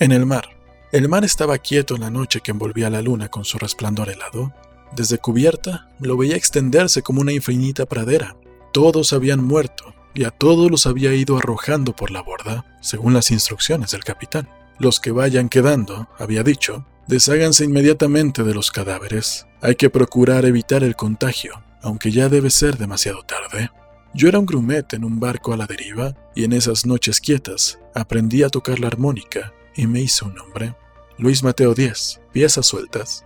En el mar. El mar estaba quieto en la noche que envolvía la luna con su resplandor helado. Desde cubierta lo veía extenderse como una infinita pradera. Todos habían muerto y a todos los había ido arrojando por la borda, según las instrucciones del capitán. Los que vayan quedando, había dicho, desháganse inmediatamente de los cadáveres. Hay que procurar evitar el contagio, aunque ya debe ser demasiado tarde. Yo era un grumete en un barco a la deriva y en esas noches quietas aprendí a tocar la armónica y me hice un nombre. Luis Mateo Díaz, piezas sueltas.